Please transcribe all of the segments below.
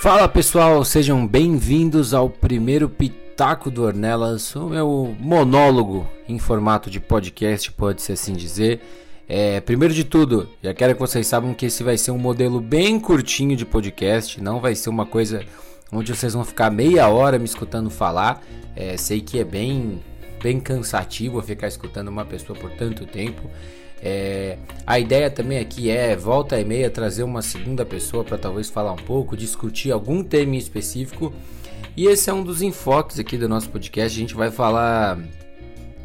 Fala pessoal, sejam bem-vindos ao primeiro Pitaco do Ornelas, o meu monólogo em formato de podcast, pode-se assim dizer. É, primeiro de tudo, já quero que vocês saibam que esse vai ser um modelo bem curtinho de podcast, não vai ser uma coisa onde vocês vão ficar meia hora me escutando falar. É, sei que é bem, bem cansativo ficar escutando uma pessoa por tanto tempo. É, a ideia também aqui é volta e meia trazer uma segunda pessoa para talvez falar um pouco, discutir algum tema em específico. E esse é um dos enfoques aqui do nosso podcast. A gente vai falar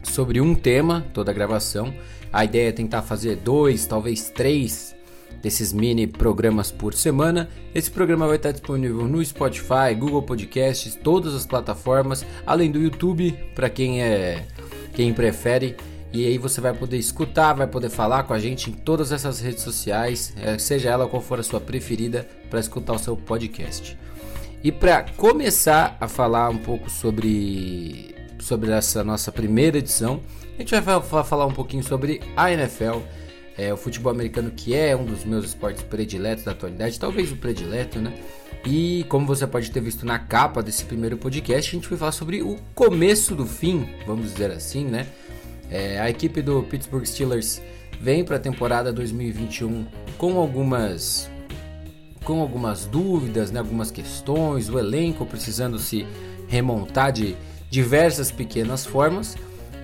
sobre um tema toda a gravação. A ideia é tentar fazer dois, talvez três desses mini programas por semana. Esse programa vai estar disponível no Spotify, Google Podcasts, todas as plataformas, além do YouTube para quem é quem prefere. E aí você vai poder escutar, vai poder falar com a gente em todas essas redes sociais, é, seja ela qual for a sua preferida, para escutar o seu podcast. E para começar a falar um pouco sobre, sobre essa nossa primeira edição, a gente vai falar um pouquinho sobre a NFL, é, o futebol americano que é um dos meus esportes prediletos da atualidade, talvez o predileto, né? E como você pode ter visto na capa desse primeiro podcast, a gente vai falar sobre o começo do fim, vamos dizer assim, né? É, a equipe do Pittsburgh Steelers vem para a temporada 2021 com algumas com algumas dúvidas, né, algumas questões, o elenco precisando se remontar de diversas pequenas formas.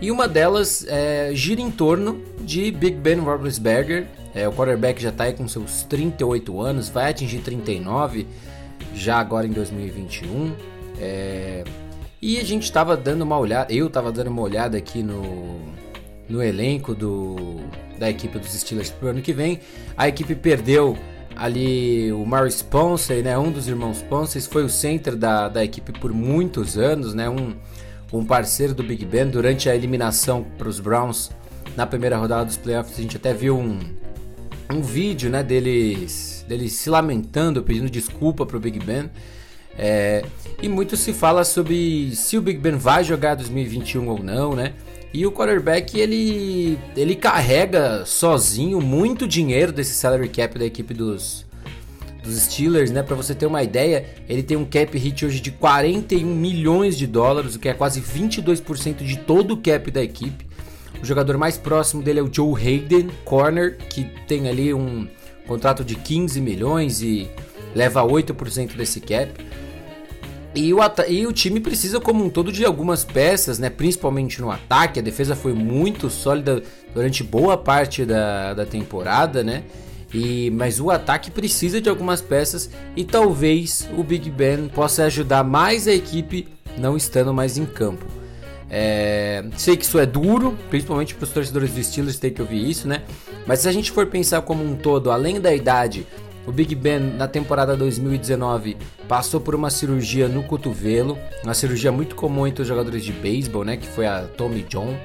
E uma delas é, gira em torno de Big Ben Roethlisberger. É, o quarterback já está aí com seus 38 anos, vai atingir 39 já agora em 2021. É, e a gente estava dando uma olhada, eu estava dando uma olhada aqui no, no elenco do, da equipe dos Steelers pro ano que vem. A equipe perdeu ali o Maurice Ponce, né, um dos irmãos Ponce, foi o center da, da equipe por muitos anos, né, um, um parceiro do Big Ben durante a eliminação para os Browns na primeira rodada dos playoffs. A gente até viu um, um vídeo né, deles, deles se lamentando, pedindo desculpa para o Big Ben. É, e muito se fala sobre se o Big Ben vai jogar 2021 ou não, né? E o quarterback ele, ele carrega sozinho muito dinheiro desse salary cap da equipe dos, dos Steelers, né? Para você ter uma ideia, ele tem um cap hit hoje de 41 milhões de dólares, o que é quase 22% de todo o cap da equipe. O jogador mais próximo dele é o Joe Hayden, corner, que tem ali um contrato de 15 milhões e leva 8% desse cap. E o, e o time precisa como um todo de algumas peças, né? principalmente no ataque. A defesa foi muito sólida durante boa parte da, da temporada, né? E, mas o ataque precisa de algumas peças e talvez o Big Ben possa ajudar mais a equipe não estando mais em campo. É, sei que isso é duro, principalmente para os torcedores do Steelers ter que ouvir isso, né? Mas se a gente for pensar como um todo, além da idade, o Big Ben na temporada 2019 passou por uma cirurgia no cotovelo, uma cirurgia muito comum entre os jogadores de beisebol, né, que foi a Tommy John.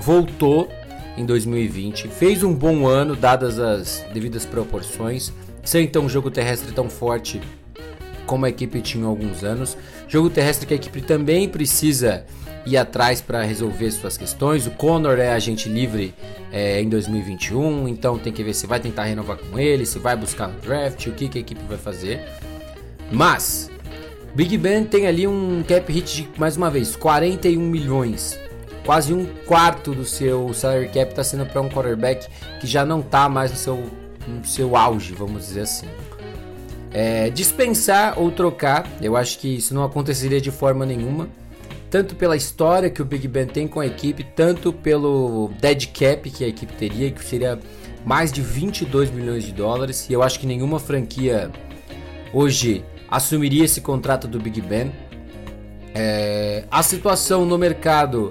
Voltou em 2020, fez um bom ano dadas as devidas proporções, sem então um jogo terrestre tão forte como a equipe tinha há alguns anos. Jogo terrestre que a equipe também precisa ir atrás para resolver suas questões. O Conor é agente livre é, em 2021, então tem que ver se vai tentar renovar com ele, se vai buscar no draft, o que, que a equipe vai fazer. Mas Big Ben tem ali um cap hit de mais uma vez 41 milhões. Quase um quarto do seu salary cap está sendo para um quarterback que já não está mais no seu, no seu auge, vamos dizer assim. É, dispensar ou trocar, eu acho que isso não aconteceria de forma nenhuma tanto pela história que o Big Ben tem com a equipe, tanto pelo dead cap que a equipe teria, que seria mais de 22 milhões de dólares. E eu acho que nenhuma franquia hoje assumiria esse contrato do Big Ben. É, a situação no mercado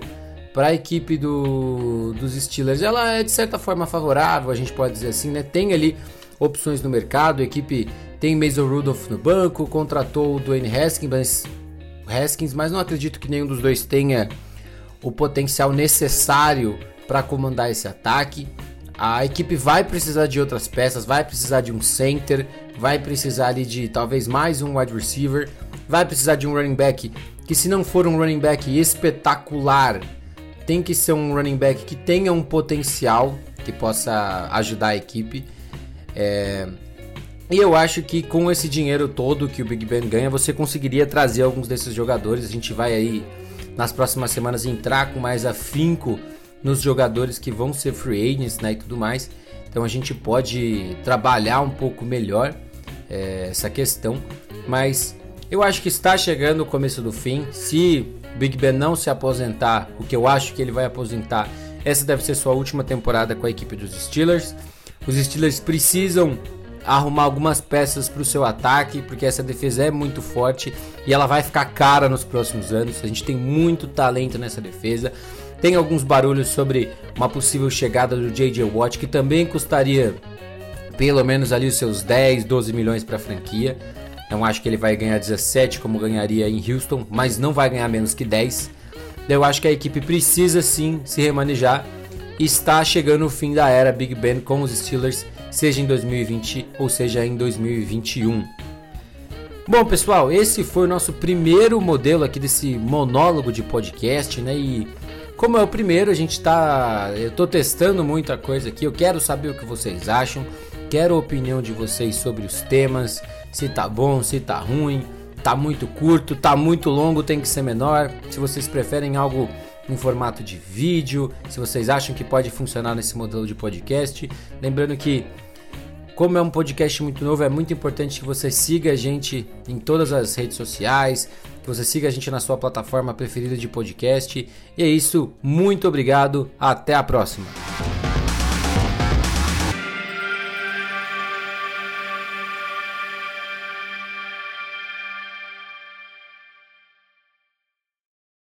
para a equipe do, dos Steelers, ela é de certa forma favorável, a gente pode dizer assim, né? Tem ali opções no mercado, a equipe tem Mason Rudolph no banco, contratou o Dwayne Haskins, mas Haskins, mas não acredito que nenhum dos dois tenha o potencial necessário para comandar esse ataque. A equipe vai precisar de outras peças, vai precisar de um center, vai precisar ali de talvez mais um wide receiver, vai precisar de um running back que se não for um running back espetacular, tem que ser um running back que tenha um potencial que possa ajudar a equipe. É... E eu acho que com esse dinheiro todo que o Big Ben ganha, você conseguiria trazer alguns desses jogadores. A gente vai aí nas próximas semanas entrar com mais afinco nos jogadores que vão ser free agents né, e tudo mais. Então a gente pode trabalhar um pouco melhor é, essa questão. Mas eu acho que está chegando o começo do fim. Se Big Ben não se aposentar, o que eu acho que ele vai aposentar, essa deve ser sua última temporada com a equipe dos Steelers. Os Steelers precisam arrumar algumas peças para o seu ataque, porque essa defesa é muito forte e ela vai ficar cara nos próximos anos. A gente tem muito talento nessa defesa. Tem alguns barulhos sobre uma possível chegada do J.J. Watt, que também custaria pelo menos ali os seus 10, 12 milhões para a franquia. Não acho que ele vai ganhar 17 como ganharia em Houston, mas não vai ganhar menos que 10. Eu acho que a equipe precisa sim se remanejar. Está chegando o fim da era Big Ben com os Steelers, seja em 2020 ou seja em 2021. Bom, pessoal, esse foi o nosso primeiro modelo aqui desse monólogo de podcast, né? E como é o primeiro, a gente tá. Eu tô testando muita coisa aqui. Eu quero saber o que vocês acham. Quero a opinião de vocês sobre os temas. Se tá bom, se tá ruim. Tá muito curto, tá muito longo, tem que ser menor. Se vocês preferem algo em formato de vídeo, se vocês acham que pode funcionar nesse modelo de podcast. Lembrando que como é um podcast muito novo, é muito importante que você siga a gente em todas as redes sociais, que você siga a gente na sua plataforma preferida de podcast. E é isso, muito obrigado, até a próxima.